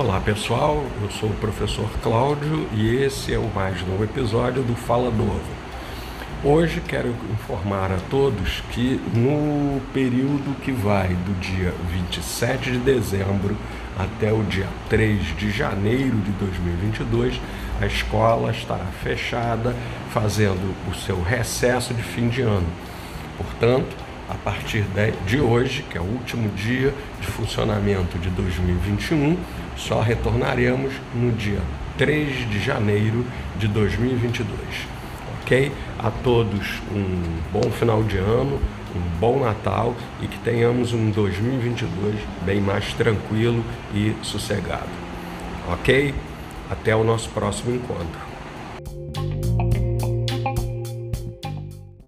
Olá pessoal, eu sou o professor Cláudio e esse é o mais novo episódio do Fala Novo. Hoje quero informar a todos que no período que vai do dia 27 de dezembro até o dia 3 de janeiro de 2022, a escola estará fechada, fazendo o seu recesso de fim de ano. Portanto, a partir de hoje, que é o último dia de funcionamento de 2021, só retornaremos no dia 3 de janeiro de 2022. Ok? A todos um bom final de ano, um bom Natal e que tenhamos um 2022 bem mais tranquilo e sossegado. Ok? Até o nosso próximo encontro.